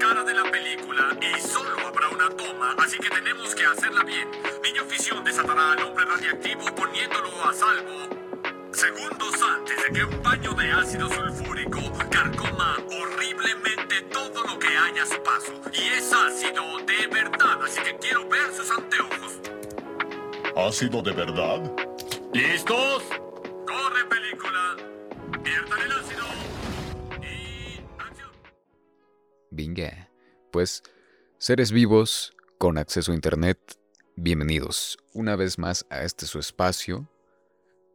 cara de la película y solo habrá una toma, así que tenemos que hacerla bien. Niño Fisión desatará al hombre radiactivo poniéndolo a salvo segundos antes de que un baño de ácido sulfúrico carcoma horriblemente todo lo que haya a su paso. Y es ácido de verdad, así que quiero ver sus anteojos. ¿Ácido de verdad? ¿Listos? Pues seres vivos con acceso a Internet, bienvenidos una vez más a este su espacio,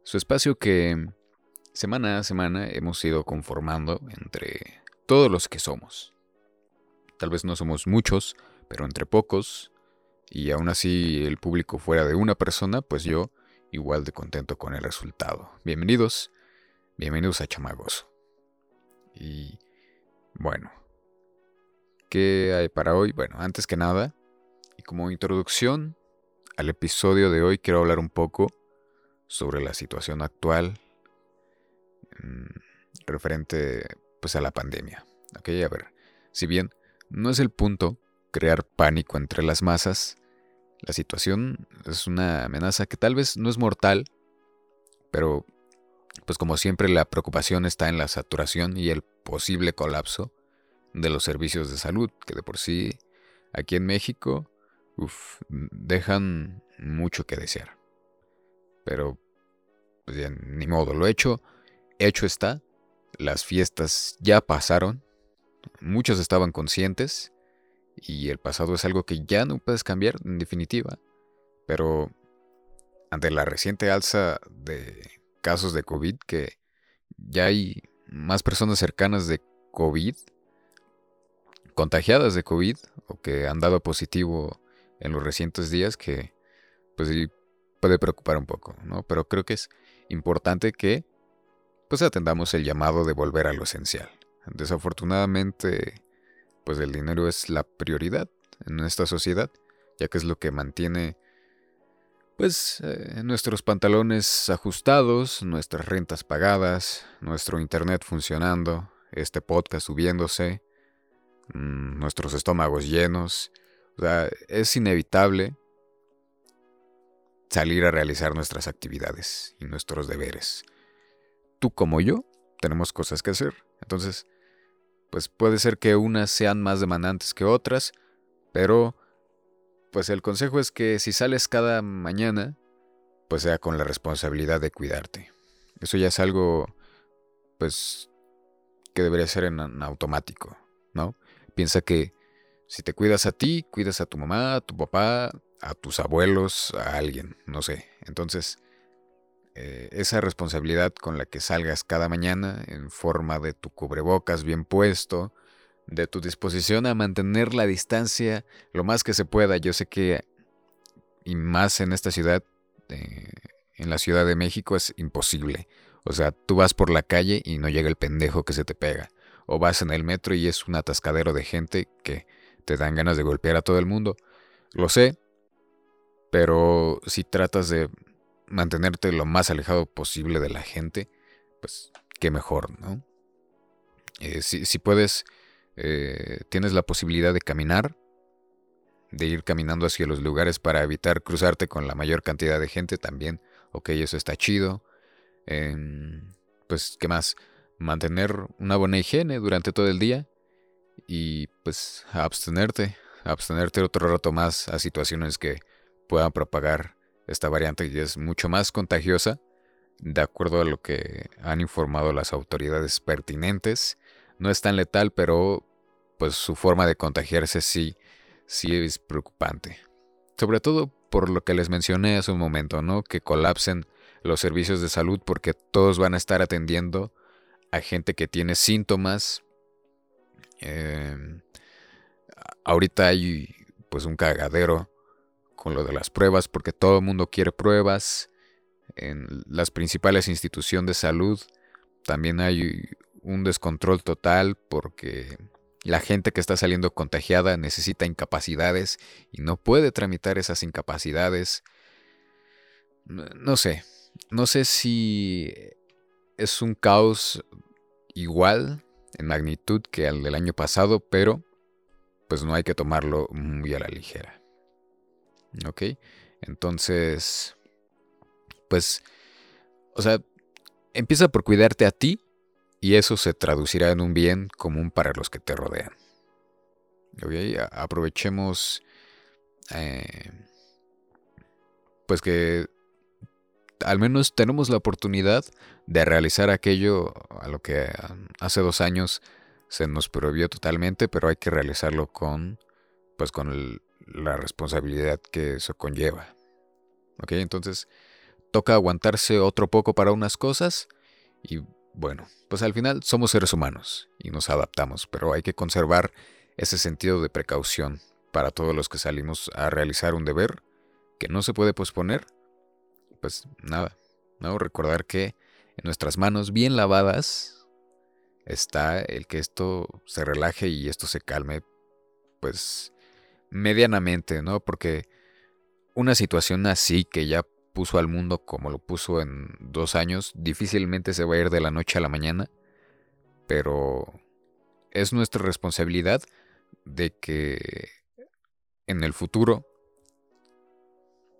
su espacio que semana a semana hemos ido conformando entre todos los que somos. Tal vez no somos muchos, pero entre pocos, y aún así el público fuera de una persona, pues yo igual de contento con el resultado. Bienvenidos, bienvenidos a Chamagoso. Y bueno, ¿qué hay para hoy? Bueno, antes que nada, y como introducción al episodio de hoy, quiero hablar un poco sobre la situación actual mm, referente pues a la pandemia. Ok, a ver, si bien no es el punto crear pánico entre las masas, la situación es una amenaza que tal vez no es mortal, pero pues como siempre la preocupación está en la saturación y el posible colapso de los servicios de salud, que de por sí aquí en México dejan mucho que desear. Pero pues ya, ni modo, lo hecho, hecho está. Las fiestas ya pasaron, muchos estaban conscientes y el pasado es algo que ya no puedes cambiar en definitiva. Pero ante la reciente alza de casos de COVID, que ya hay más personas cercanas de COVID, contagiadas de COVID, o que han dado positivo en los recientes días, que pues sí puede preocupar un poco, ¿no? Pero creo que es importante que pues atendamos el llamado de volver a lo esencial. Desafortunadamente, pues el dinero es la prioridad en esta sociedad, ya que es lo que mantiene pues eh, nuestros pantalones ajustados, nuestras rentas pagadas, nuestro internet funcionando, este podcast subiéndose, mm, nuestros estómagos llenos. O sea, es inevitable salir a realizar nuestras actividades y nuestros deberes. Tú como yo tenemos cosas que hacer. Entonces, pues puede ser que unas sean más demandantes que otras, pero pues el consejo es que si sales cada mañana, pues sea con la responsabilidad de cuidarte. Eso ya es algo, pues, que debería ser en, automático. Piensa que si te cuidas a ti, cuidas a tu mamá, a tu papá, a tus abuelos, a alguien, no sé. Entonces, eh, esa responsabilidad con la que salgas cada mañana en forma de tu cubrebocas bien puesto, de tu disposición a mantener la distancia lo más que se pueda. Yo sé que, y más en esta ciudad, eh, en la Ciudad de México, es imposible. O sea, tú vas por la calle y no llega el pendejo que se te pega. O vas en el metro y es un atascadero de gente que te dan ganas de golpear a todo el mundo. Lo sé, pero si tratas de mantenerte lo más alejado posible de la gente, pues qué mejor, ¿no? Eh, si, puedes, eh, tienes la posibilidad de caminar, de ir caminando hacia los lugares para evitar cruzarte con la mayor cantidad de gente también, ok, eso está chido. Em, pues, ¿qué más? Mantener una buena higiene durante todo el día y pues abstenerte, abstenerte otro rato más a situaciones que puedan propagar esta variante y es mucho más contagiosa, de acuerdo a lo que han informado las autoridades pertinentes. No es tan letal, pero pues su forma de contagiarse sí, sí es preocupante. Sobre todo por lo que les mencioné hace un momento, ¿no? Que colapsen los servicios de salud porque todos van a estar atendiendo a gente que tiene síntomas. Em, ahorita hay pues un cagadero con lo de las pruebas, porque todo el mundo quiere pruebas. En las principales instituciones de salud también hay un descontrol total porque la gente que está saliendo contagiada necesita incapacidades y no puede tramitar esas incapacidades. No sé, no sé si es un caos igual en magnitud que el del año pasado, pero pues no hay que tomarlo muy a la ligera. ¿Ok? Entonces, pues, o sea, empieza por cuidarte a ti y eso se traducirá en un bien común para los que te rodean. ¿Ok? Aprovechemos, eh, pues que al menos tenemos la oportunidad de realizar aquello a lo que hace dos años se nos prohibió totalmente, pero hay que realizarlo con, pues con la responsabilidad que eso conlleva. ¿Ok? Entonces, toca aguantarse otro poco para unas cosas y bueno, pues al final somos seres humanos y nos adaptamos, pero hay que conservar ese sentido de precaución para todos los que salimos a realizar un deber que no se puede posponer. Pues nada, ¿no? Recordar que en nuestras manos bien lavadas está el que esto se relaje y esto se calme, pues medianamente, ¿no? Porque una situación así que ya puso al mundo como lo puso en dos años, difícilmente se va a ir de la noche a la mañana, pero es nuestra responsabilidad de que en el futuro,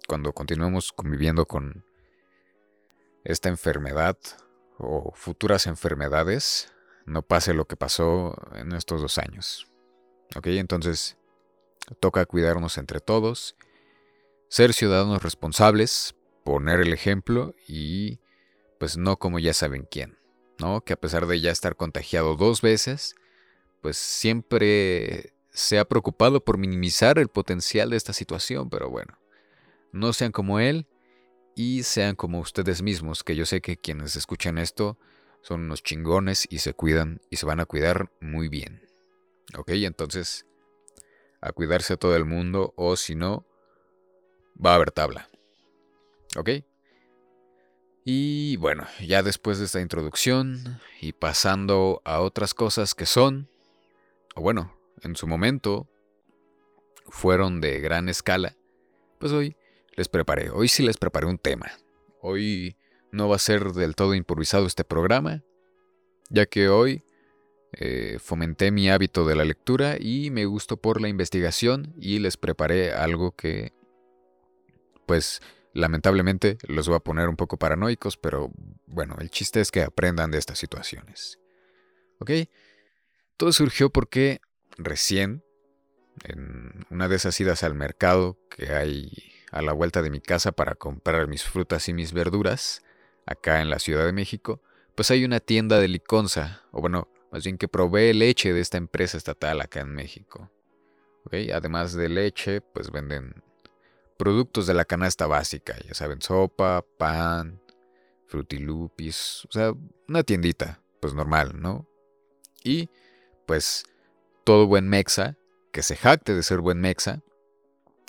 cuando continuemos conviviendo con esta enfermedad o futuras enfermedades, no pase lo que pasó en estos dos años. ¿Ok? Entonces, toca cuidarnos entre todos, ser ciudadanos responsables, poner el ejemplo y pues no como ya saben quién, ¿no? Que a pesar de ya estar contagiado dos veces, pues siempre se ha preocupado por minimizar el potencial de esta situación, pero bueno, no sean como él y sean como ustedes mismos, que yo sé que quienes escuchan esto son unos chingones y se cuidan y se van a cuidar muy bien. ¿Ok? Entonces, a cuidarse a todo el mundo o si no, va a haber tabla. ¿Ok? Y bueno, ya después de esta introducción y pasando a otras cosas que son, o bueno, en su momento fueron de gran escala, pues hoy les preparé, hoy sí les preparé un tema. Hoy no va a ser del todo improvisado este programa, ya que hoy eh, fomenté mi hábito de la lectura y me gustó por la investigación y les preparé algo que, pues, lamentablemente los voy a poner un poco paranoicos, pero bueno, el chiste es que aprendan de estas situaciones. ¿Ok? Todo surgió porque recién, en una de esas idas al mercado que hay a la vuelta de mi casa para comprar mis frutas y mis verduras, acá en la Ciudad de México, pues hay una tienda de liconza, o bueno, más bien que provee leche de esta empresa estatal acá en México. Además de leche, pues venden productos de la canasta básica, ya saben, sopa, pan, frutilupis, o sea, una tiendita, pues normal, ¿no? Y pues todo buen mexa, que se jacte de ser buen mexa,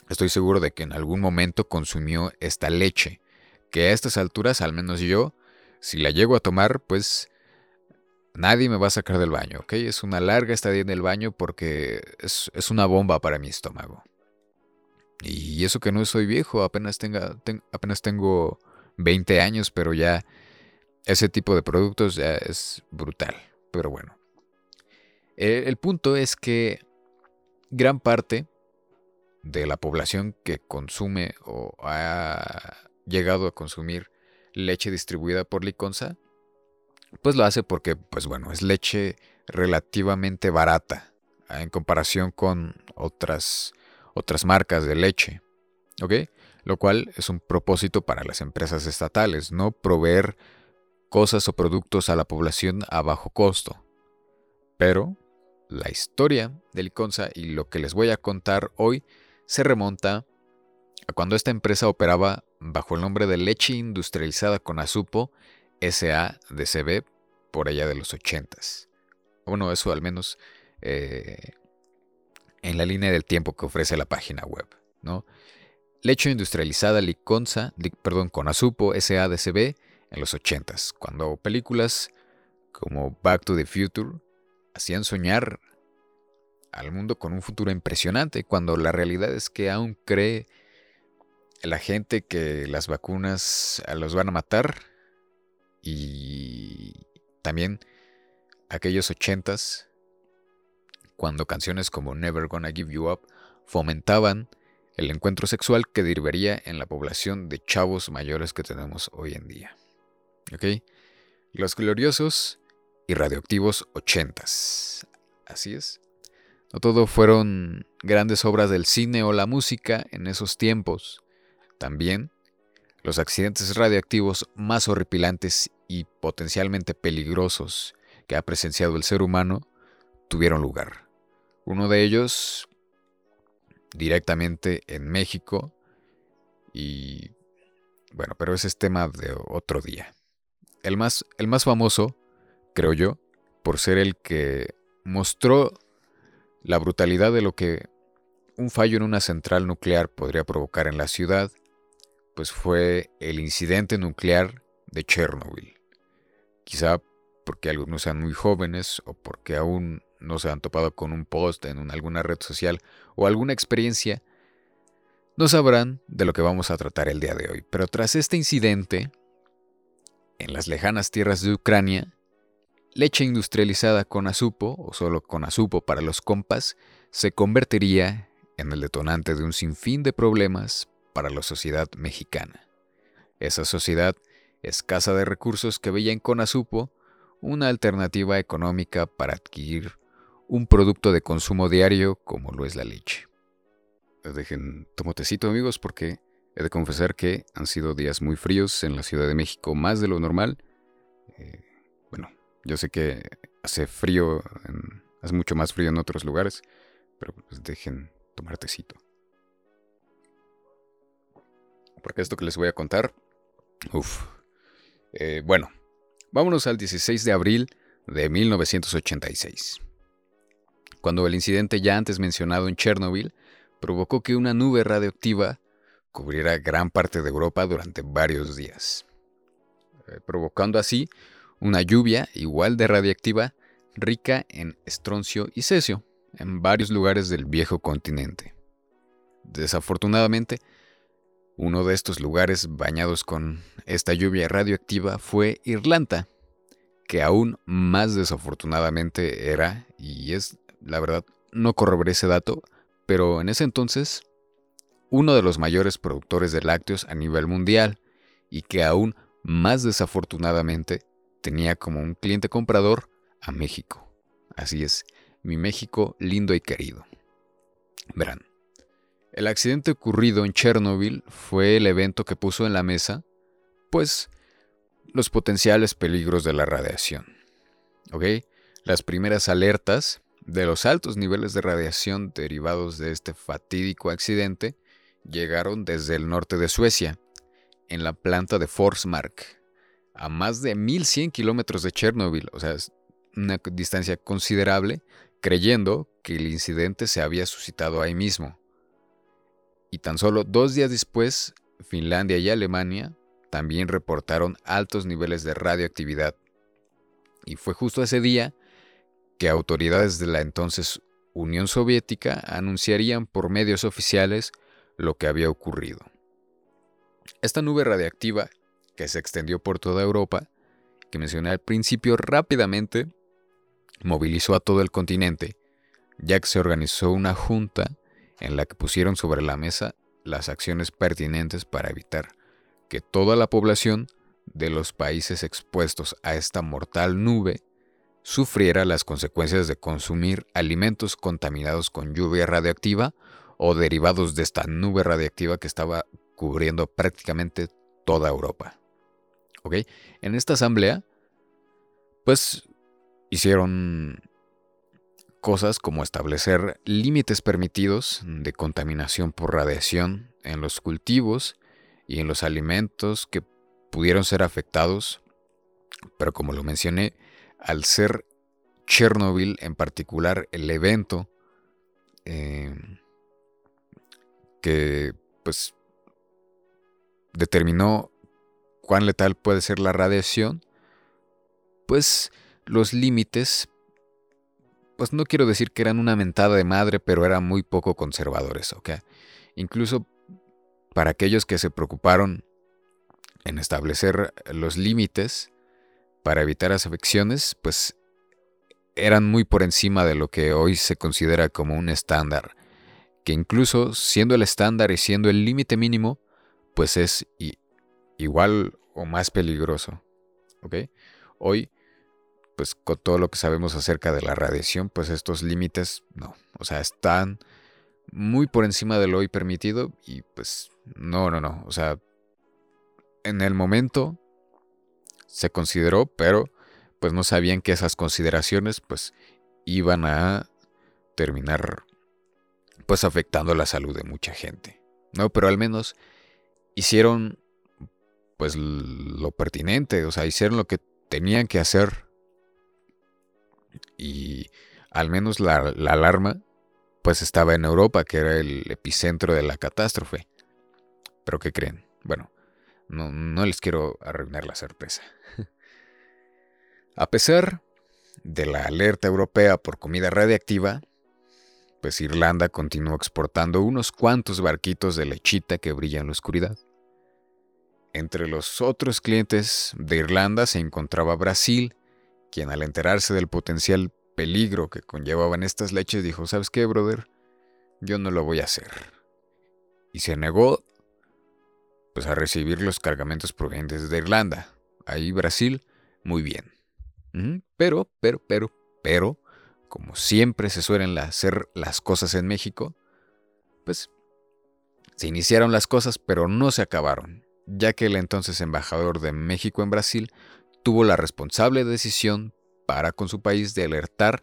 estoy seguro de que en algún momento consumió esta leche, que a estas alturas, al menos yo, si la llego a tomar, pues nadie me va a sacar del baño, ¿ok? Es una larga estadía en el baño porque es, una bomba para mi estómago. Y eso que no soy viejo, apenas, tenga, apenas tengo 20 años, pero ya ese tipo de productos ya es brutal. Pero bueno. el punto es que gran parte de la población que consume o ha llegado a consumir leche distribuida por Liconza, pues lo hace porque, pues bueno, es leche relativamente barata ah, en comparación con otras, otras marcas de leche. ¿Ok? Lo cual es un propósito para las empresas estatales, no proveer cosas o productos a la población a bajo costo. Pero la historia de Liconza y lo que les voy a contar hoy se remonta a cuando esta empresa operaba bajo el nombre de Leche Industrializada con Azupo SADCB por allá de los 80s. Bueno, eso al menos eh, en la línea del tiempo que ofrece la página web. ¿no? Leche industrializada Liconza, perdón, con Azupo SADCB en los 80s, cuando películas como Back to the Future hacían soñar al mundo con un futuro impresionante, cuando la realidad es que aún cree la gente que las vacunas los van a matar y también aquellos ochentas cuando canciones como Never Gonna Give You Up fomentaban el encuentro sexual que derivaría en la población de chavos mayores que tenemos hoy en día. ¿Ok? Los gloriosos y radioactivos ochentas. Así es. No todo fueron grandes obras del cine o la música en esos tiempos. También los accidentes radioactivos más horripilantes y potencialmente peligrosos que ha presenciado el ser humano tuvieron lugar. Uno de ellos directamente en México y bueno, pero ese es tema de otro día. El más, el más famoso, creo yo, por ser el que mostró la brutalidad de lo que un fallo en una central nuclear podría provocar en la ciudad, pues fue el incidente nuclear de Chernobyl. Quizá porque algunos sean muy jóvenes o porque aún no se han topado con un post en alguna red social o alguna experiencia, no sabrán de lo que vamos a tratar el día de hoy. Pero tras este incidente, en las lejanas tierras de Ucrania, leche industrializada con azupo, o solo con azupo para los compas, se convertiría en el detonante de un sinfín de problemas para la sociedad mexicana. Esa sociedad escasa de recursos que veía en Conasupo una alternativa económica para adquirir un producto de consumo diario como lo es la leche. Dejen, tomo tecito amigos porque he de confesar que han sido días muy fríos en la Ciudad de México, más de lo normal. Yo sé que hace frío, hace mucho más frío en otros lugares, pero pues dejen tomar tecito. Porque esto que les voy a contar, uff. Eh, bueno, vámonos al 16 de abril de 1986 cuando el incidente ya antes mencionado en Chernobyl provocó que una nube radioactiva cubriera gran parte de Europa durante varios días, eh, provocando así una lluvia igual de radiactiva rica en estroncio y cesio en varios lugares del viejo continente. Desafortunadamente, uno de estos lugares bañados con esta lluvia radioactiva fue Irlanda, que aún más desafortunadamente era y es la verdad no corroboré ese dato, pero en ese entonces uno de los mayores productores de lácteos a nivel mundial y que aún más desafortunadamente tenía como un cliente comprador a México. Así es, mi México lindo y querido. Verán, el accidente ocurrido en Chernobyl fue el evento que puso en la mesa, pues, los potenciales peligros de la radiación. ¿Ok? Las primeras alertas de los altos niveles de radiación derivados de este fatídico accidente llegaron desde el norte de Suecia, en la planta de Forsmark, a más de 1100 kilómetros de Chernobyl, o sea, una distancia considerable, creyendo que el incidente se había suscitado ahí mismo. Y tan solo dos días después, Finlandia y Alemania también reportaron altos niveles de radioactividad. Y fue justo ese día que autoridades de la entonces Unión Soviética anunciarían por medios oficiales lo que había ocurrido. Esta nube radiactiva, que se extendió por toda Europa, que mencioné al principio rápidamente, movilizó a todo el continente, ya que se organizó una junta en la que pusieron sobre la mesa las acciones pertinentes para evitar que toda la población de los países expuestos a esta mortal nube sufriera las consecuencias de consumir alimentos contaminados con lluvia radiactiva o derivados de esta nube radiactiva que estaba cubriendo prácticamente toda Europa. En esta asamblea, pues hicieron cosas como establecer límites permitidos de contaminación por radiación en los cultivos y en los alimentos que pudieron ser afectados, pero como lo mencioné, al ser Chernobyl en particular el evento eh, que pues determinó cuán letal puede ser la radiación, pues los límites, pues no quiero decir que eran una mentada de madre, pero eran muy poco conservadores, ¿ok? Incluso para aquellos que se preocuparon en establecer los límites, para evitar las afecciones, pues eran muy por encima de lo que hoy se considera como un estándar, que incluso siendo el estándar y siendo el límite mínimo, pues es igual o más peligroso. ¿Ok? Hoy, pues con todo lo que sabemos acerca de la radiación, pues estos límites, no, o sea, están muy por encima de lo hoy permitido y pues no, no, no, o sea, en el momento se consideró, pero pues no sabían que esas consideraciones pues iban a terminar pues afectando la salud de mucha gente. No, pero al menos hicieron pues lo pertinente, o sea, hicieron lo que tenían que hacer y al menos la, la alarma pues estaba en Europa, que era el epicentro de la catástrofe. Pero ¿qué creen? Bueno, no, no les quiero arruinar la sorpresa. A pesar de la alerta europea por comida radiactiva, pues Irlanda continuó exportando unos cuantos barquitos de lechita que brillan en la oscuridad. Entre los otros clientes de Irlanda se encontraba Brasil, quien al enterarse del potencial peligro que conllevaban estas leches dijo, ¿sabes qué, brother? Yo no lo voy a hacer. Y se negó pues a recibir los cargamentos provenientes de Irlanda. Ahí Brasil, muy bien. Pero, pero, pero, pero, como siempre se suelen hacer las cosas en México, pues se iniciaron las cosas, pero no se acabaron, ya que el entonces embajador de México en Brasil tuvo la responsable decisión para con su país de alertar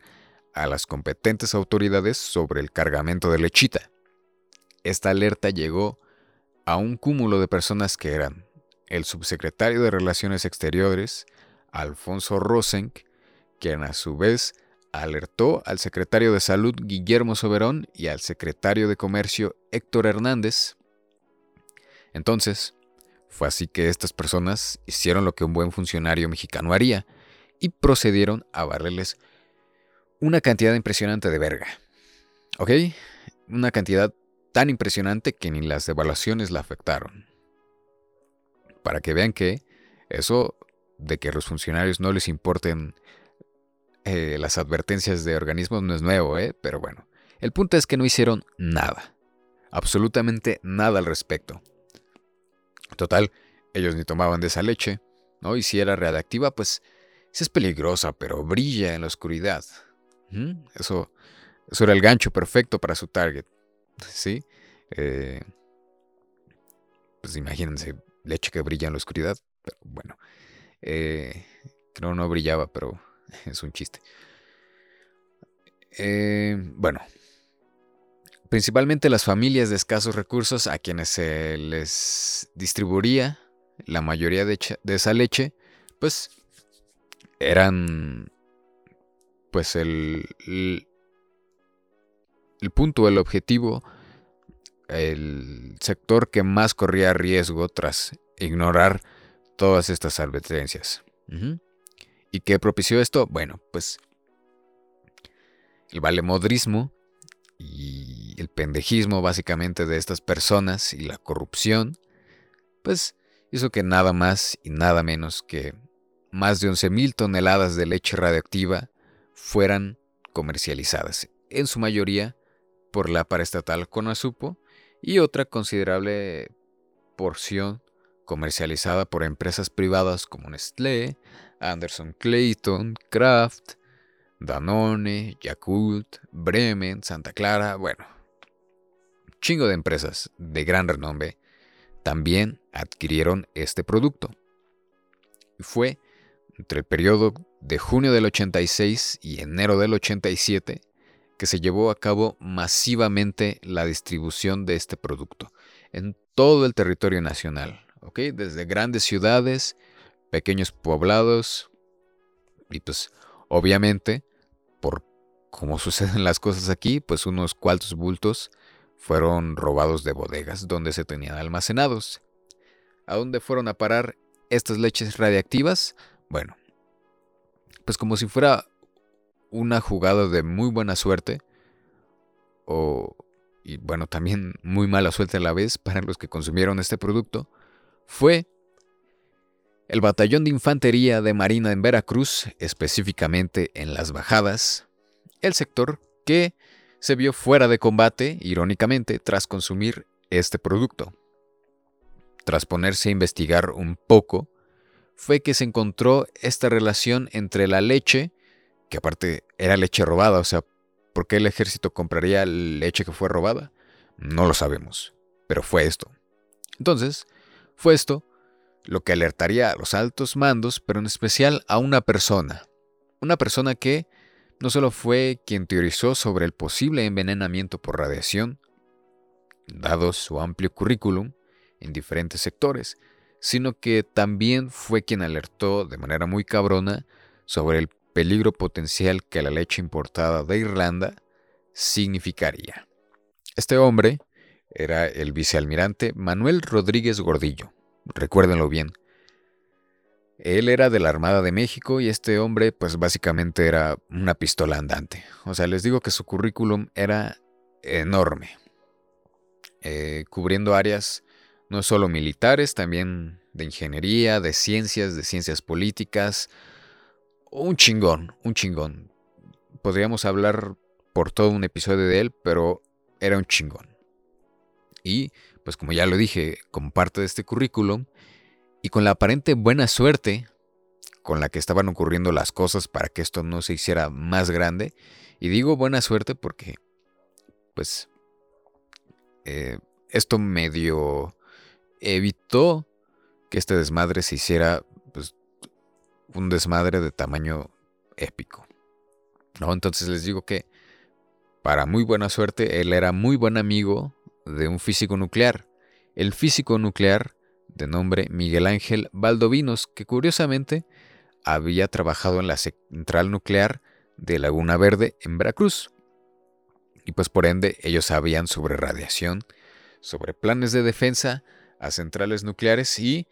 a las competentes autoridades sobre el cargamento de lechita. Esta alerta llegó a un cúmulo de personas que eran el subsecretario de Relaciones Exteriores, Alfonso Rosenk, quien a su vez alertó al secretario de Salud Guillermo Soberón y al secretario de Comercio Héctor Hernández. Entonces, fue así que estas personas hicieron lo que un buen funcionario mexicano haría y procedieron a barrerles una cantidad impresionante de verga. ¿Ok? Una cantidad tan impresionante que ni las devaluaciones la afectaron. Para que vean que eso de que a los funcionarios no les importen eh, las advertencias de organismos no es nuevo, ¿eh? Pero bueno, el punto es que no hicieron nada. Absolutamente nada al respecto. Total, ellos ni tomaban de esa leche, ¿no? Y si era reactiva, pues sí es peligrosa, pero brilla en la oscuridad. Eso, eso era el gancho perfecto para su target. ¿Sí? Eh, pues imagínense, leche que brilla en la oscuridad. Pero bueno, eh, creo no brillaba, pero es un chiste. Eh, bueno, principalmente las familias de escasos recursos a quienes se les distribuía la mayoría de, esa leche, pues eran pues el, el, punto, el objetivo, el sector que más corría riesgo tras ignorar todas estas advertencias. ¿Y qué propició esto? Bueno, pues el valemodrismo y el pendejismo básicamente de estas personas y la corrupción, pues hizo que nada más y nada menos que más de 11.000 toneladas de leche radioactiva fueran comercializadas, en su mayoría por la paraestatal Conasupo y otra considerable porción comercializada por empresas privadas como Nestlé, Anderson Clayton, Kraft, Danone, Yakult, Bremen, Santa Clara, bueno, chingo de empresas de gran renombre también adquirieron este producto. Fue entre el periodo de junio del 86 y enero del 87 que se llevó a cabo masivamente la distribución de este producto en todo el territorio nacional, desde grandes ciudades, pequeños poblados y pues obviamente por como suceden las cosas aquí, pues unos cuantos bultos fueron robados de bodegas donde se tenían almacenados. ¿A dónde fueron a parar estas leches radiactivas? Bueno, pues como si fuera una jugada de muy buena suerte, o, y bueno, también muy mala suerte a la vez para los que consumieron este producto, fue El batallón de infantería de Marina en Veracruz, específicamente en las bajadas, el sector que se vio fuera de combate, irónicamente, tras consumir este producto. Tras ponerse a investigar un poco, fue que se encontró esta relación entre la leche, que aparte era leche robada, o sea, ¿por qué el ejército compraría leche que fue robada? No lo sabemos, pero fue esto. Entonces, fue esto lo que alertaría a los altos mandos, pero en especial a una persona. Una persona que no solo fue quien teorizó sobre el posible envenenamiento por radiación, dado su amplio currículum en diferentes sectores, sino que también fue quien alertó de manera muy cabrona sobre el peligro potencial que la leche importada de Irlanda significaría. Este hombre era el vicealmirante Manuel Rodríguez Gordillo, recuérdenlo bien. Él era de la Armada de México y este hombre pues básicamente era una pistola andante. O sea, les digo que su currículum era enorme, eh, cubriendo áreas no solo militares, también de ingeniería, de ciencias, de ciencias políticas. Un chingón, un chingón. Podríamos hablar por todo un episodio de él, pero era un chingón. Y, pues como ya lo dije, como parte de este currículum, y con la aparente buena suerte con la que estaban ocurriendo las cosas para que esto no se hiciera más grande, y digo buena suerte porque, pues, eh, esto medio evitó que este desmadre se hiciera pues, un desmadre de tamaño épico. ¿no? Entonces les digo que, para muy buena suerte, él era muy buen amigo de un físico nuclear. El físico nuclear de nombre Miguel Ángel Valdovinos, que curiosamente había trabajado en la central nuclear de Laguna Verde en Veracruz. Y pues por ende ellos sabían sobre radiación, sobre planes de defensa a centrales nucleares y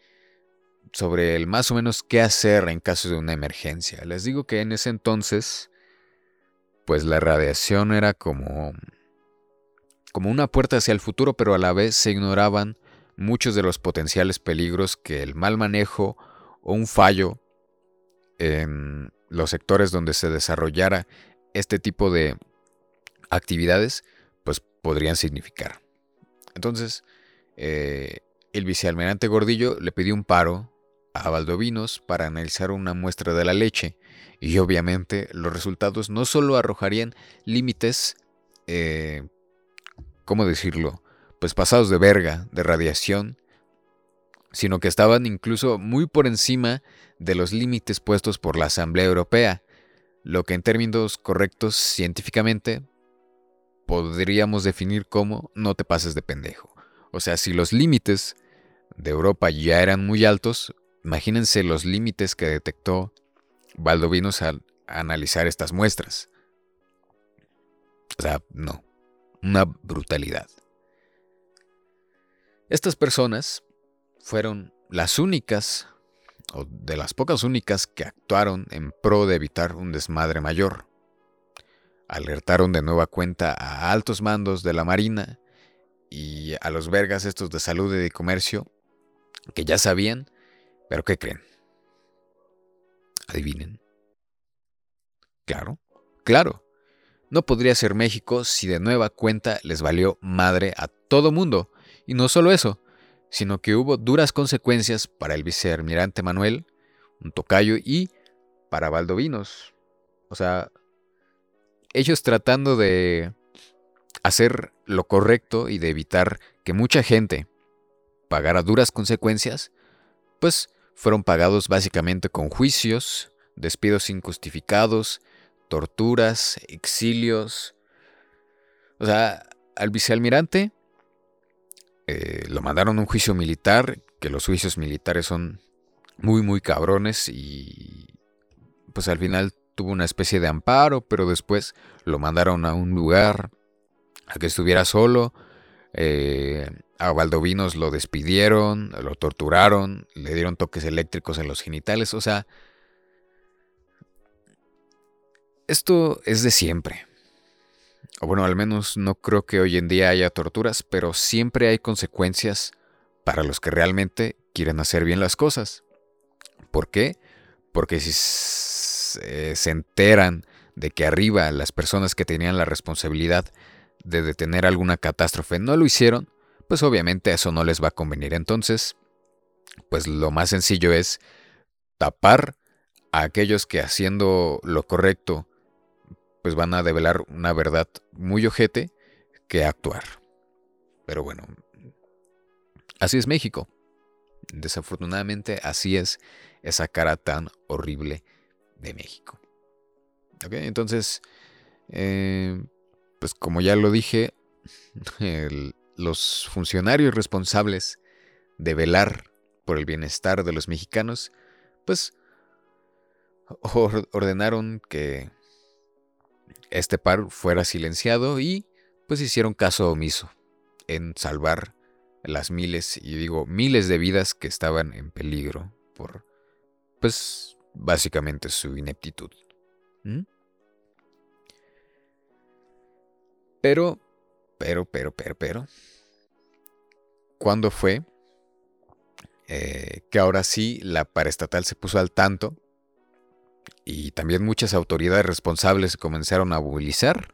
sobre el más o menos qué hacer en caso de una emergencia. Les digo que en ese entonces, pues la radiación era como, como una puerta hacia el futuro, pero a la vez se ignoraban muchos de los potenciales peligros que el mal manejo o un fallo en los sectores donde se desarrollara este tipo de actividades, pues podrían significar. Entonces, eh, el vicealmirante Gordillo le pidió un paro a Valdovinos para analizar una muestra de la leche y obviamente los resultados no solo arrojarían límites, eh, ¿cómo decirlo? Pues pasados de verga, de radiación, sino que estaban incluso muy por encima de los límites puestos por la Asamblea Europea, lo que en términos correctos científicamente podríamos definir como no te pases de pendejo. O sea, si los límites de Europa ya eran muy altos, imagínense los límites que detectó Valdovinos al analizar estas muestras. O sea, no, una brutalidad. Estas personas fueron las únicas, o de las pocas únicas, que actuaron en pro de evitar un desmadre mayor. Alertaron de nueva cuenta a altos mandos de la Marina y a los vergas estos de salud y de comercio que ya sabían, pero ¿qué creen? Adivinen. Claro, claro. No podría ser México si de nueva cuenta les valió madre a todo mundo. Y no solo eso, sino que hubo duras consecuencias para el vicealmirante Manuel, un tocayo, y para Valdovinos. O sea, ellos tratando de hacer lo correcto y de evitar que mucha gente pagara duras consecuencias, pues fueron pagados básicamente con juicios, despidos injustificados, torturas, exilios. O sea, al vicealmirante eh, lo mandaron a un juicio militar, que los juicios militares son muy, muy cabrones y pues al final tuvo una especie de amparo, pero después lo mandaron a un lugar a que estuviera solo. Eh, a Valdovinos lo despidieron, lo torturaron, le dieron toques eléctricos en los genitales, o sea, esto es de siempre. O bueno, al menos no creo que hoy en día haya torturas, pero siempre hay consecuencias para los que realmente quieren hacer bien las cosas. ¿Por qué? Porque si se enteran de que arriba las personas que tenían la responsabilidad de detener alguna catástrofe no lo hicieron, pues obviamente eso no les va a convenir. Entonces, pues lo más sencillo es tapar a aquellos que haciendo lo correcto, pues van a develar una verdad muy ojete que actuar. Pero bueno, así es México. Desafortunadamente así es esa cara tan horrible de México. Entonces, eh, pues como ya lo dije, los funcionarios responsables de velar por el bienestar de los mexicanos, pues ordenaron que este par fuera silenciado y pues hicieron caso omiso en salvar las miles, y digo miles de vidas que estaban en peligro por, pues básicamente su ineptitud. ¿Mm? Pero, pero, pero, pero, pero, ¿cuándo fue eh, que ahora sí la paraestatal se puso al tanto y también muchas autoridades responsables comenzaron a movilizar?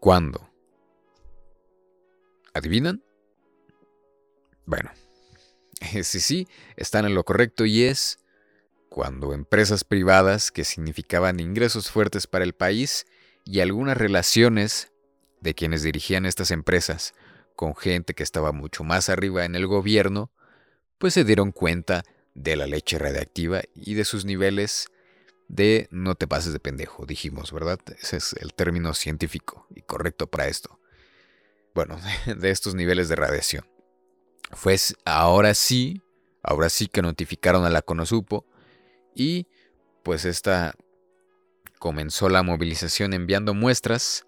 ¿Cuándo? ¿Adivinan? Bueno, sí, sí, están en lo correcto y es cuando empresas privadas que significaban ingresos fuertes para el país y algunas relaciones de quienes dirigían estas empresas con gente que estaba mucho más arriba en el gobierno, pues se dieron cuenta de la leche radiactiva y de sus niveles de no te pases de pendejo, dijimos, ¿verdad? Ese es el término científico y correcto para esto. Bueno, de estos niveles de radiación. Fue ahora sí, ahora sí que notificaron a la Conosupo y pues esta comenzó la movilización enviando muestras.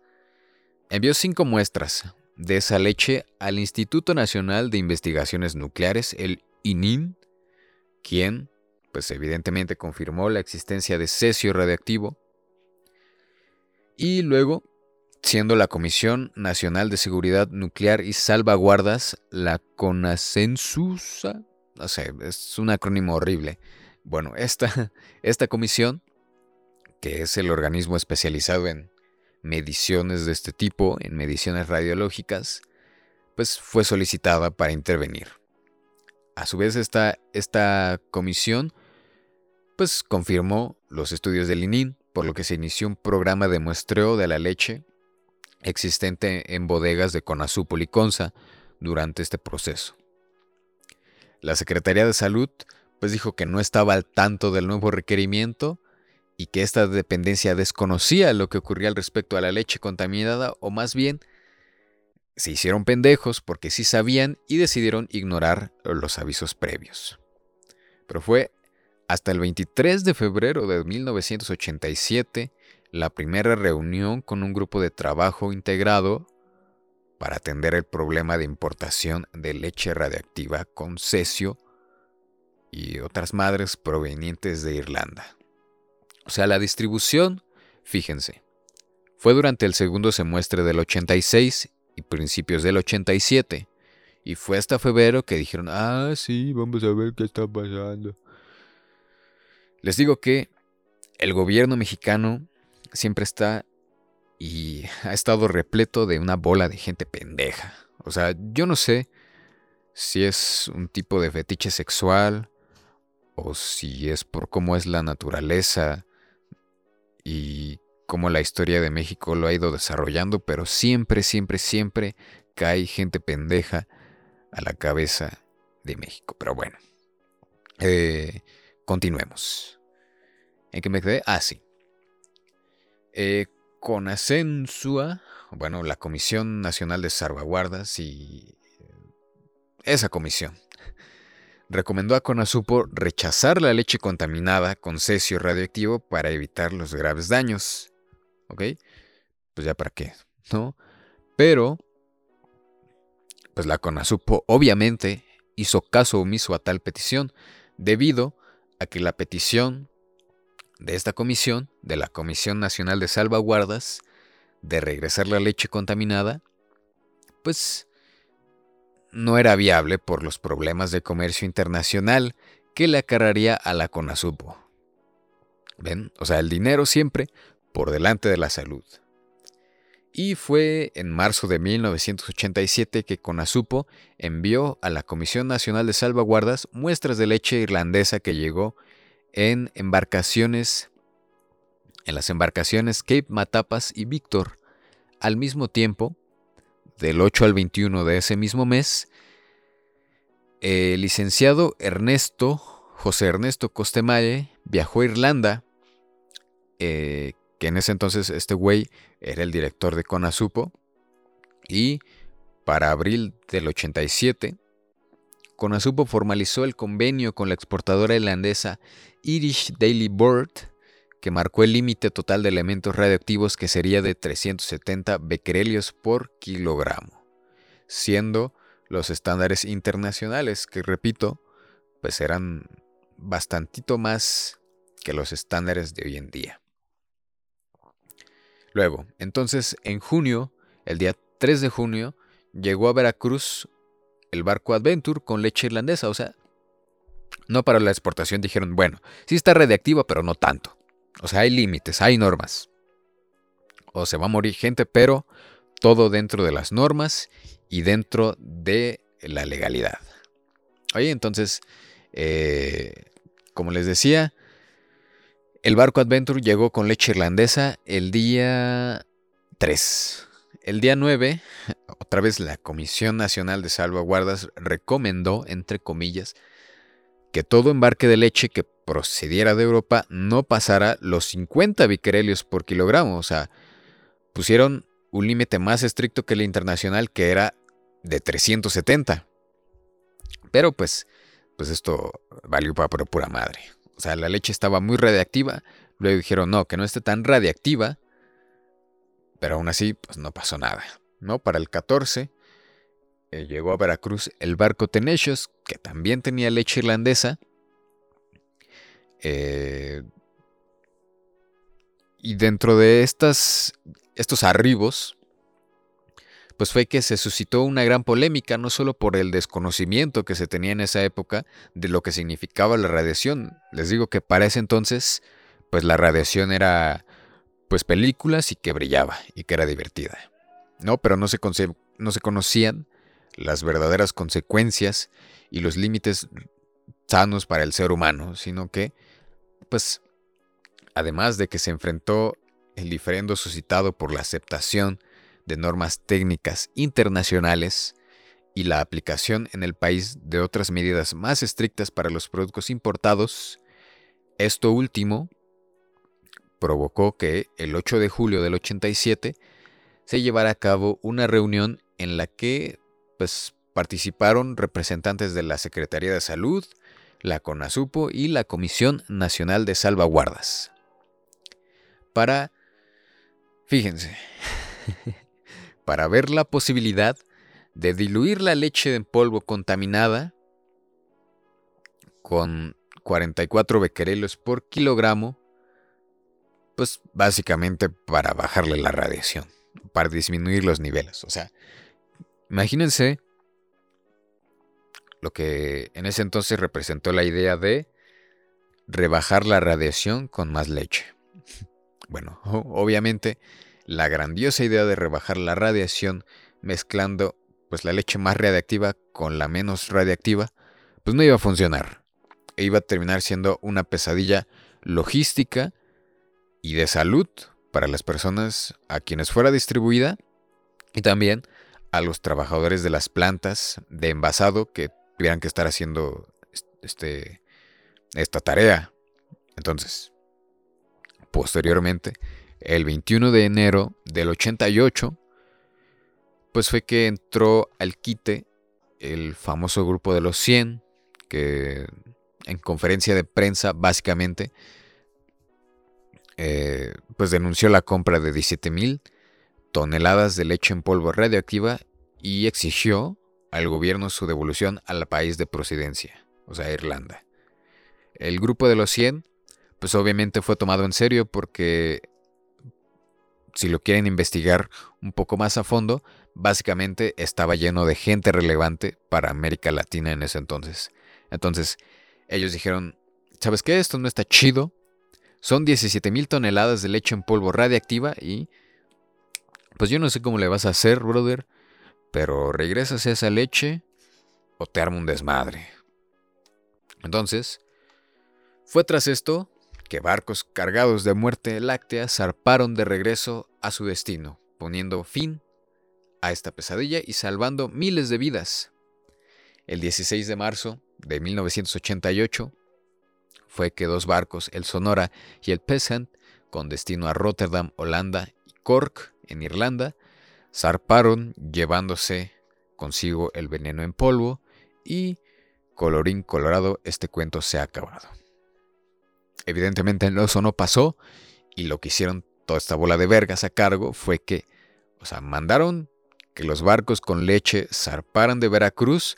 Envió cinco muestras de esa leche al Instituto Nacional de Investigaciones Nucleares, el ININ, quien, pues evidentemente confirmó la existencia de cesio radiactivo. Y luego, siendo la Comisión Nacional de Seguridad Nuclear y Salvaguardas, la CONACENSUSA, no sé, es un acrónimo horrible. Bueno, esta, esta comisión, que es el organismo especializado en mediciones de este tipo, en mediciones radiológicas, pues fue solicitada para intervenir. A su vez, esta, esta comisión pues confirmó los estudios del ININ, por lo que se inició un programa de muestreo de la leche existente en bodegas de Conazú y durante este proceso. La Secretaría de Salud pues dijo que no estaba al tanto del nuevo requerimiento y que esta dependencia desconocía lo que ocurría al respecto a la leche contaminada o más bien se hicieron pendejos porque sí sabían y decidieron ignorar los avisos previos. Pero fue hasta el 23 de febrero de 1987 la primera reunión con un grupo de trabajo integrado para atender el problema de importación de leche radiactiva con cesio y otras madres provenientes de Irlanda. O sea, la distribución, fíjense, fue durante el segundo semestre del 86 y principios del 87. Y fue hasta febrero que dijeron, ah, sí, vamos a ver qué está pasando. Les digo que el gobierno mexicano siempre está y ha estado repleto de una bola de gente pendeja. O sea, yo no sé si es un tipo de fetiche sexual o si es por cómo es la naturaleza y cómo la historia de México lo ha ido desarrollando, pero siempre, siempre, siempre cae gente pendeja a la cabeza de México. Pero bueno, eh, continuemos. ¿En qué me quedé? Ah, sí. Eh, con Asensua, bueno, la Comisión Nacional de Salvaguardas y esa comisión recomendó a Conasupo rechazar la leche contaminada con cesio radioactivo para evitar los graves daños. ¿Ok? Pues ya para qué, ¿no? Pero, pues la Conasupo obviamente hizo caso omiso a tal petición, debido a que la petición de esta comisión, de la Comisión Nacional de Salvaguardas, de regresar la leche contaminada, pues no era viable por los problemas de comercio internacional que le acarraría a la CONASUPO. ¿Ven? O sea, el dinero siempre por delante de la salud. Y fue en marzo de 1987 que CONASUPO envió a la Comisión Nacional de Salvaguardas muestras de leche irlandesa que llegó en embarcaciones, en las embarcaciones Cape Matapas y Víctor. Al mismo tiempo, del 8 al 21 de ese mismo mes, el licenciado Ernesto, José Ernesto Costemalle, viajó a Irlanda, eh, que en ese entonces este güey era el director de Conasupo, y para abril del 87, Conasupo formalizó el convenio con la exportadora irlandesa Irish Daily Bird, que marcó el límite total de elementos radioactivos que sería de 370 becquerelios por kilogramo, siendo los estándares internacionales, que repito, pues eran bastantito más que los estándares de hoy en día. Luego, entonces, en junio, el día 3 de junio, llegó a Veracruz el barco Adventure con leche irlandesa. O sea, no para la exportación dijeron, bueno, sí está radiactiva, pero no tanto. O sea, hay límites, hay normas. O se va a morir gente, pero todo dentro de las normas y dentro de la legalidad. Oye, entonces, eh, como les decía, el barco Adventure llegó con leche irlandesa el día 3. El día 9, otra vez la Comisión Nacional de Salvaguardas recomendó, entre comillas, que todo embarque de leche que procediera de Europa no pasara los 50 biquerelios por kilogramo. O sea, pusieron un límite más estricto que el internacional, que era de 370. Pero pues, pues esto valió para pura madre. Sea, la leche estaba muy radiactiva. Luego dijeron, no, que no esté tan radiactiva. Pero aún así, pues no pasó nada. ¿no? Para el 14 eh, llegó a Veracruz el barco Tenacious, que también tenía leche irlandesa. Eh, y dentro de estas, estos arribos, pues fue que se suscitó una gran polémica, no solo por el desconocimiento que se tenía en esa época de lo que significaba la radiación. Les digo que para ese entonces, pues la radiación era pues películas y que brillaba y que era divertida. No, pero no se, no se conocían las verdaderas consecuencias y los límites sanos para el ser humano, sino que, pues, además de que se enfrentó el diferendo suscitado por la aceptación de normas técnicas internacionales y la aplicación en el país de otras medidas más estrictas para los productos importados, esto último provocó que el 8 de julio del 87 se llevara a cabo una reunión en la que pues, participaron representantes de la Secretaría de Salud, la CONASUPO y la Comisión Nacional de Salvaguardas. Para, fíjense, para ver la posibilidad de diluir la leche en polvo contaminada con 44 becquerelos por kilogramo, pues básicamente para bajarle la radiación, para disminuir los niveles. O sea, imagínense lo que en ese entonces representó la idea de rebajar la radiación con más leche. Bueno, obviamente la grandiosa idea de rebajar la radiación mezclando pues la leche más radiactiva con la menos radiactiva, pues no iba a funcionar. E iba a terminar siendo una pesadilla logística y de salud para las personas a quienes fuera distribuida y también a los trabajadores de las plantas de envasado que tuvieran que estar haciendo este, esta tarea. Entonces, posteriormente, el 21 de enero del 88, pues fue que entró al quite el famoso grupo de los 100, que en conferencia de prensa básicamente eh, pues denunció la compra de 17.000 toneladas de leche en polvo radioactiva y exigió al gobierno su devolución al país de procedencia, o sea, Irlanda. El grupo de los 100, pues obviamente fue tomado en serio porque si lo quieren investigar un poco más a fondo, básicamente estaba lleno de gente relevante para América Latina en ese entonces. Entonces, ellos dijeron, ¿sabes qué? Esto no está chido. Son 17 mil toneladas de leche en polvo radiactiva y... Pues yo no sé cómo le vas a hacer, brother, pero regresas esa leche o te arma un desmadre. Entonces, fue tras esto que barcos cargados de muerte láctea zarparon de regreso a su destino, poniendo fin a esta pesadilla y salvando miles de vidas. El 16 de marzo de 1988 fue que dos barcos, el Sonora y el Peasant, con destino a Rotterdam, Holanda y Cork, en Irlanda, zarparon llevándose consigo el veneno en polvo y, colorín colorado, este cuento se ha acabado. Evidentemente el oso no pasó y lo que hicieron toda esta bola de vergas a cargo fue que, o sea, mandaron que los barcos con leche zarparan de Veracruz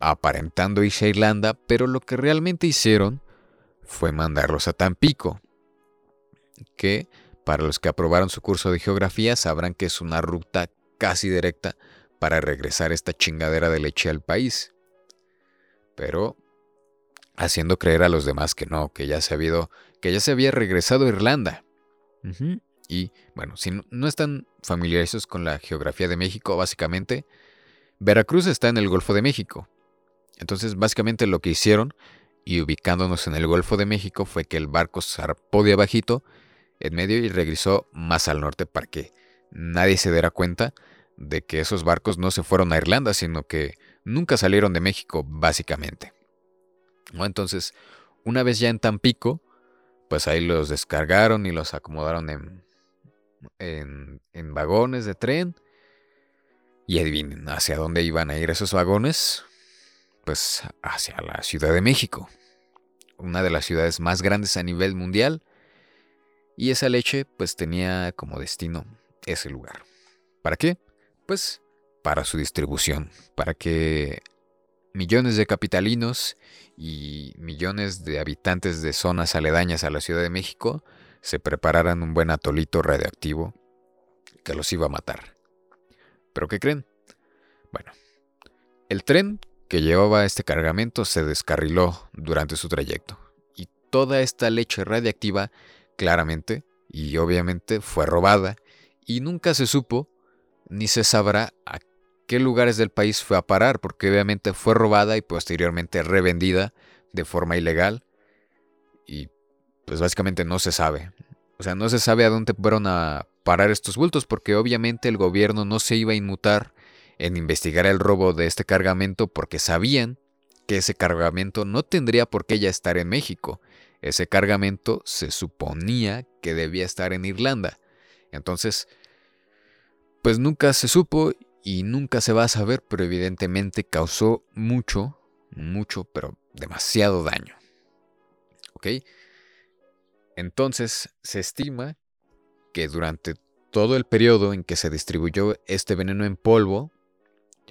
aparentando irse a Irlanda, pero lo que realmente hicieron fue mandarlos a Tampico, que para los que aprobaron su curso de geografía sabrán que es una ruta casi directa para regresar esta chingadera de leche al país. Pero haciendo creer a los demás que no, que ya se había, que ya se había regresado a Irlanda. Y bueno, si no, están familiarizados con la geografía de México, básicamente, Veracruz está en el Golfo de México. Entonces, básicamente lo que hicieron, y ubicándonos en el Golfo de México, fue que el barco zarpó de abajito en medio y regresó más al norte para que nadie se diera cuenta de que esos barcos no se fueron a Irlanda, sino que nunca salieron de México, básicamente. Entonces, una vez ya en Tampico, pues ahí los descargaron y los acomodaron en, en, en vagones de tren. Y adivinen, ¿hacia dónde iban a ir esos vagones? Pues hacia la Ciudad de México, una de las ciudades más grandes a nivel mundial y esa leche pues tenía como destino ese lugar. ¿Para qué? Pues para su distribución, para que millones de capitalinos y millones de habitantes de zonas aledañas a la Ciudad de México se prepararan un buen atolito radioactivo que los iba a matar. ¿Pero qué creen? Bueno, el tren que llevaba este cargamento se descarriló durante su trayecto y toda esta leche radiactiva claramente, y obviamente fue robada, y nunca se supo ni se sabrá a qué lugares del país fue a parar, porque obviamente fue robada y posteriormente revendida de forma ilegal, y pues básicamente no se sabe. O sea, no se sabe a dónde fueron a parar estos bultos, porque obviamente el gobierno no se iba a inmutar en investigar el robo de este cargamento porque sabían que ese cargamento no tendría por qué ya estar en México, ese cargamento se suponía que debía estar en Irlanda. Entonces, pues nunca se supo y nunca se va a saber, pero evidentemente causó mucho, mucho, pero demasiado daño. ¿Ok? Entonces, se estima que durante todo el periodo en que se distribuyó este veneno en polvo,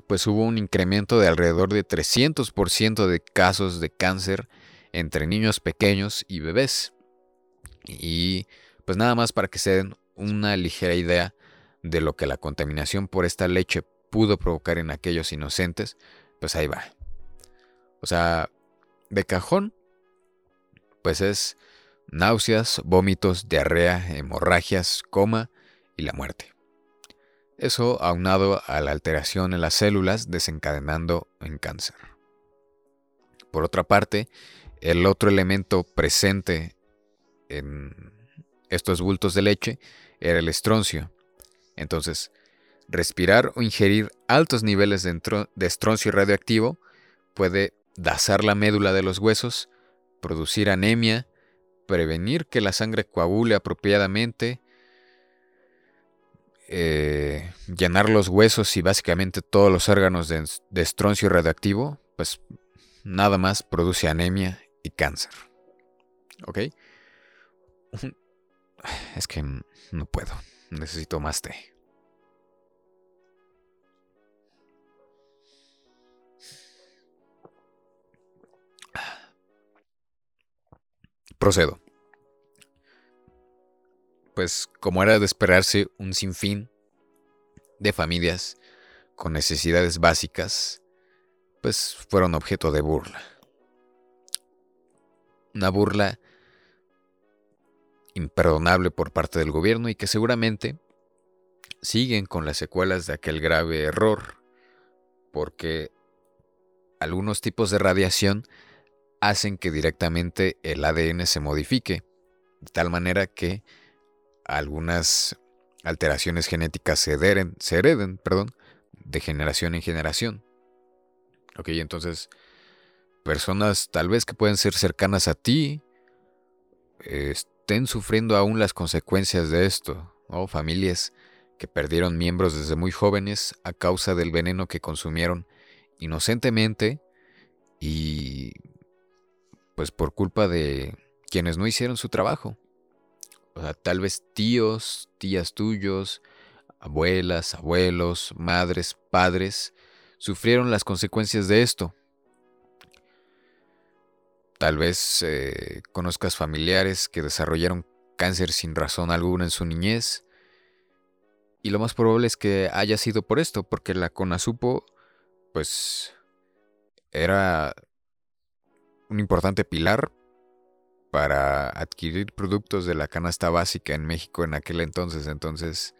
pues hubo un incremento de alrededor de 300% de casos de cáncer entre niños pequeños y bebés. Y pues nada más para que se den una ligera idea de lo que la contaminación por esta leche pudo provocar en aquellos inocentes, pues ahí va. O sea, de cajón, pues es náuseas, vómitos, diarrea, hemorragias, coma y la muerte. Eso aunado a la alteración en las células desencadenando en cáncer. Por otra parte, el otro elemento presente en estos bultos de leche era el estroncio. Entonces, respirar o ingerir altos niveles de, estroncio radioactivo puede dasar la médula de los huesos, producir anemia, prevenir que la sangre coagule apropiadamente, eh, llenar los huesos y básicamente todos los órganos de, de estroncio radioactivo, pues nada más produce anemia y cáncer. ¿Ok? Es que no puedo. Necesito más té. Procedo. Pues como era de esperarse, un sinfín de familias con necesidades básicas, pues fueron objeto de burla una burla imperdonable por parte del gobierno y que seguramente siguen con las secuelas de aquel grave error, porque algunos tipos de radiación hacen que directamente el ADN se modifique, de tal manera que algunas alteraciones genéticas se, se hereden perdón, de generación en generación. Ok, entonces, personas tal vez que pueden ser cercanas a ti estén sufriendo aún las consecuencias de esto, o familias que perdieron miembros desde muy jóvenes a causa del veneno que consumieron inocentemente y pues por culpa de quienes no hicieron su trabajo. O sea, tal vez tíos, tías tuyos, abuelas, abuelos, madres, padres, sufrieron las consecuencias de esto. Tal vez eh, conozcas familiares que desarrollaron cáncer sin razón alguna en su niñez. Y lo más probable es que haya sido por esto, porque la CONASUPO, pues, era un importante pilar para adquirir productos de la canasta básica en México en aquel entonces. Entonces,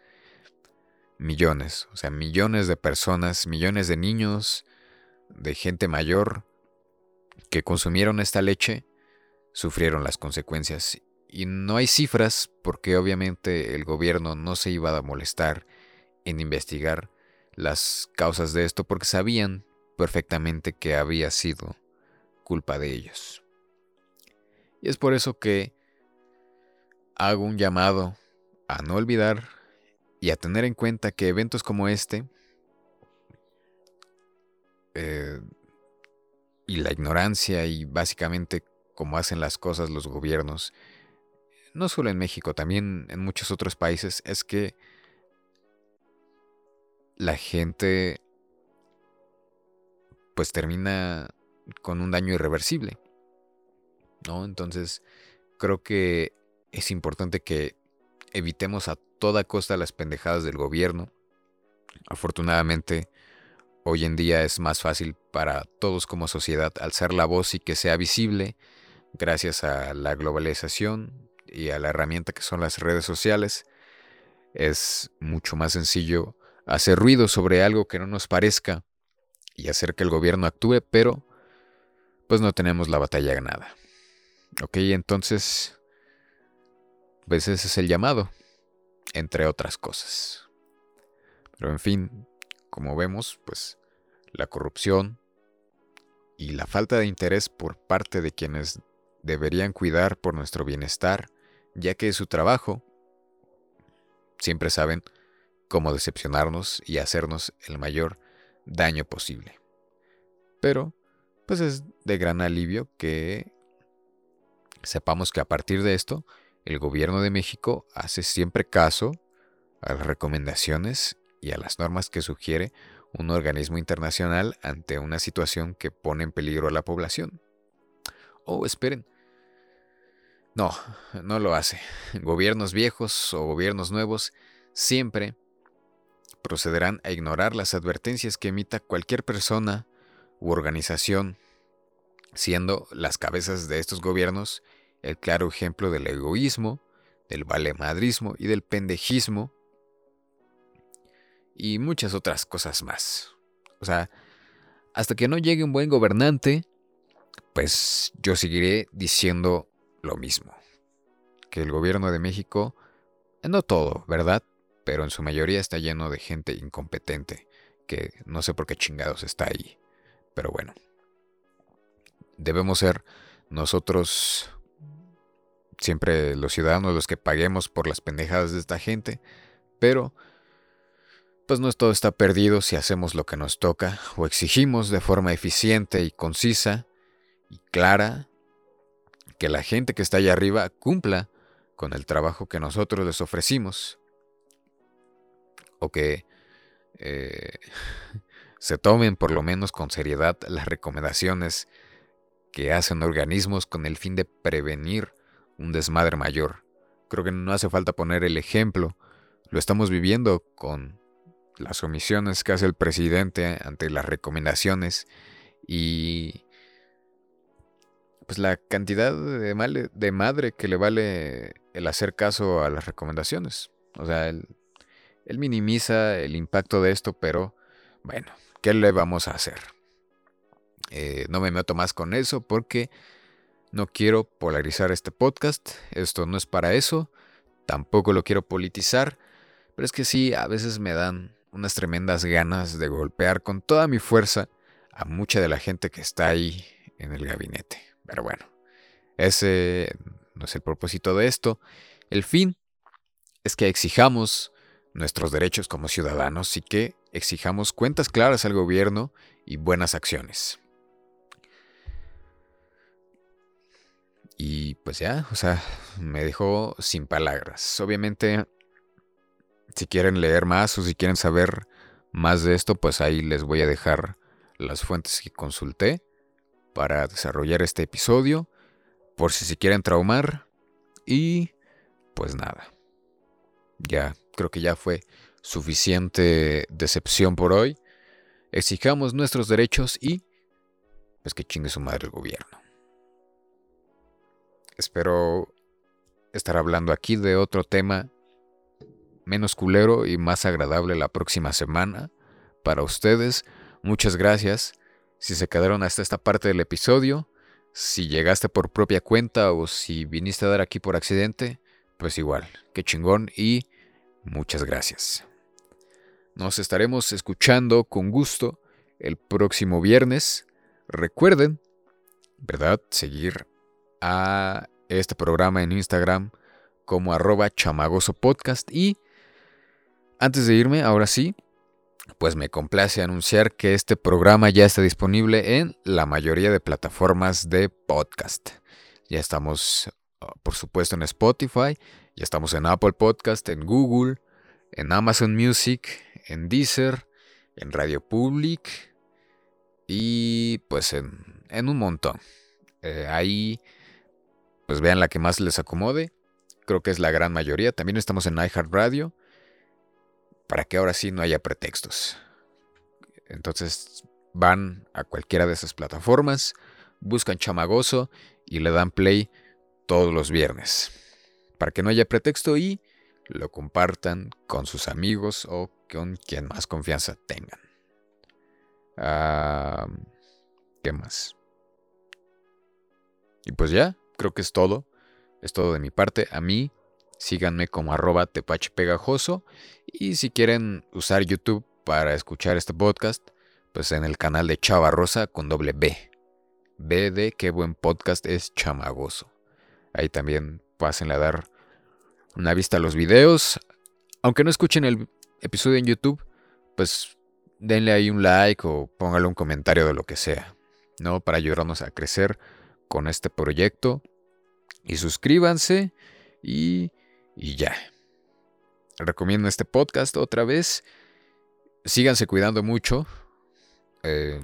millones, o sea, millones de personas, millones de niños, de gente mayor que consumieron esta leche, sufrieron las consecuencias. Y no hay cifras porque obviamente el gobierno no se iba a molestar en investigar las causas de esto porque sabían perfectamente que había sido culpa de ellos. Y es por eso que hago un llamado a no olvidar y a tener en cuenta que eventos como este eh, y la ignorancia y básicamente cómo hacen las cosas los gobiernos, no solo en México, también en muchos otros países, es que la gente pues termina con un daño irreversible. ¿no? Entonces, creo que es importante que evitemos a toda costa las pendejadas del gobierno. Afortunadamente, hoy en día es más fácil para todos como sociedad alzar la voz y que sea visible gracias a la globalización y a la herramienta que son las redes sociales. Es mucho más sencillo hacer ruido sobre algo que no nos parezca y hacer que el gobierno actúe, pero pues no tenemos la batalla ganada. Ok, entonces, pues ese es el llamado, entre otras cosas. Pero en fin, como vemos, pues la corrupción y la falta de interés por parte de quienes deberían cuidar por nuestro bienestar, ya que es su trabajo, siempre saben cómo decepcionarnos y hacernos el mayor daño posible. Pero, pues es de gran alivio que sepamos que a partir de esto, el gobierno de México hace siempre caso a las recomendaciones y a las normas que sugiere un organismo internacional ante una situación que pone en peligro a la población. Oh, esperen. No, no lo hace. Gobiernos viejos o gobiernos nuevos siempre procederán a ignorar las advertencias que emita cualquier persona u organización, siendo las cabezas de estos gobiernos el claro ejemplo del egoísmo, del valemadrismo y del pendejismo y muchas otras cosas más. O sea, hasta que no llegue un buen gobernante, pues yo seguiré diciendo lo mismo. Que el gobierno de México, no todo, ¿verdad? Pero en su mayoría está lleno de gente incompetente, que no sé por qué chingados está ahí. Pero bueno, debemos ser nosotros siempre los ciudadanos los que paguemos por las pendejadas de esta gente, pero pues no todo está perdido si hacemos lo que nos toca o exigimos de forma eficiente y concisa y clara que la gente que está allá arriba cumpla con el trabajo que nosotros les ofrecimos o que eh, se tomen por lo menos con seriedad las recomendaciones que hacen organismos con el fin de prevenir un desmadre mayor. Creo que no hace falta poner el ejemplo. Lo estamos viviendo con las omisiones que hace el presidente ante las recomendaciones y pues la cantidad de, de madre que le vale el hacer caso a las recomendaciones. O sea, él, él minimiza el impacto de esto, pero bueno, ¿qué le vamos a hacer? Eh, no me meto más con eso porque no quiero polarizar este podcast. Esto no es para eso. Tampoco lo quiero politizar. Pero es que sí, a veces me dan unas tremendas ganas de golpear con toda mi fuerza a mucha de la gente que está ahí en el gabinete. Pero bueno, ese no es el propósito de esto. El fin es que exijamos nuestros derechos como ciudadanos y que exijamos cuentas claras al gobierno y buenas acciones. Y pues ya, o sea, me dejó sin palabras. Obviamente, si quieren leer más o si quieren saber más de esto, pues ahí les voy a dejar las fuentes que consulté para desarrollar este episodio, por si se quieren traumar. Y pues nada, ya creo que ya fue suficiente decepción por hoy. Exijamos nuestros derechos y pues que chingue su madre el gobierno. Espero estar hablando aquí de otro tema menos culero y más agradable la próxima semana. Para ustedes, muchas gracias. Si se quedaron hasta esta parte del episodio, si llegaste por propia cuenta o si viniste a dar aquí por accidente, pues igual, qué chingón y muchas gracias. Nos estaremos escuchando con gusto el próximo viernes. Recuerden, ¿verdad? Seguir a este programa en Instagram como arroba chamagoso podcast y antes de irme, ahora sí, pues me complace anunciar que este programa ya está disponible en la mayoría de plataformas de podcast. Ya estamos, ah, por supuesto, en Spotify, ya estamos en Apple Podcast, en Google, en Amazon Music, en Deezer, en Radio Public y pues en, en un montón. Eh, ahí pues vean la que más les acomode. Creo que es la gran mayoría. También estamos en iHeartRadio. Para que ahora sí no haya pretextos. Entonces van a cualquiera de esas plataformas, buscan Chamagoso y le dan play todos los viernes. Para que no haya pretexto y lo compartan con sus amigos o con quien más confianza tengan. ¿Qué más? Y pues ya, creo que es todo. Es todo de mi parte. A mí, síganme como arroba tepachepegajoso. Y si quieren usar YouTube para escuchar este podcast, pues en el canal de Chava Rosa con doble B. B de qué buen podcast es chamagoso. Ahí también pasen a dar una vista a los videos. Aunque no escuchen el episodio en YouTube, pues denle ahí un like o póngale un comentario de lo que sea, ¿no? Para ayudarnos a crecer con este proyecto. Y suscríbanse y, y ya. Recomiendo este podcast otra vez. Síganse cuidando mucho. Eh,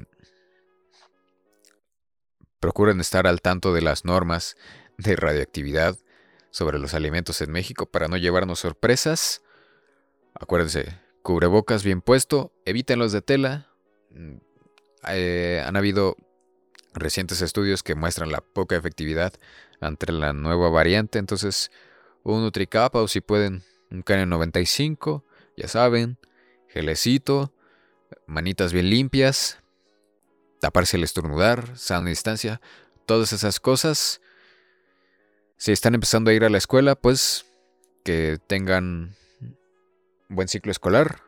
procuren estar al tanto de las normas de radioactividad sobre los alimentos en México para no llevarnos sorpresas. Acuérdense, cubrebocas bien puesto, eviten los de tela. Mm, eh, han habido recientes estudios que muestran la poca efectividad ante la nueva variante. Entonces, un Nutricapa o si pueden, un KN95, ya saben, gelecito, manitas bien limpias, taparse el estornudar, sana distancia, todas esas cosas. Si están empezando a ir a la escuela, pues que tengan buen ciclo escolar,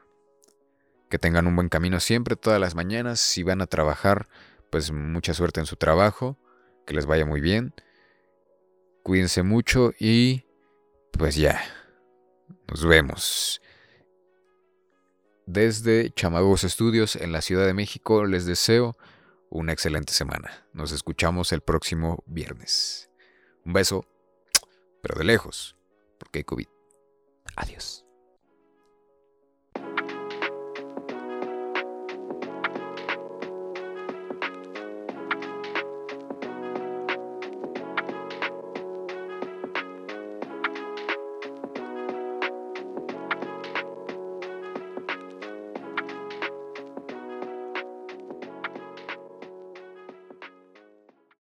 que tengan un buen camino siempre, todas las mañanas. Si van a trabajar, pues mucha suerte en su trabajo, que les vaya muy bien. Cuídense mucho y pues ya, nos vemos. Desde Chamagos Estudios en la Ciudad de México les deseo una excelente semana. Nos escuchamos el próximo viernes. Un beso, pero de lejos, porque hay COVID. Adiós.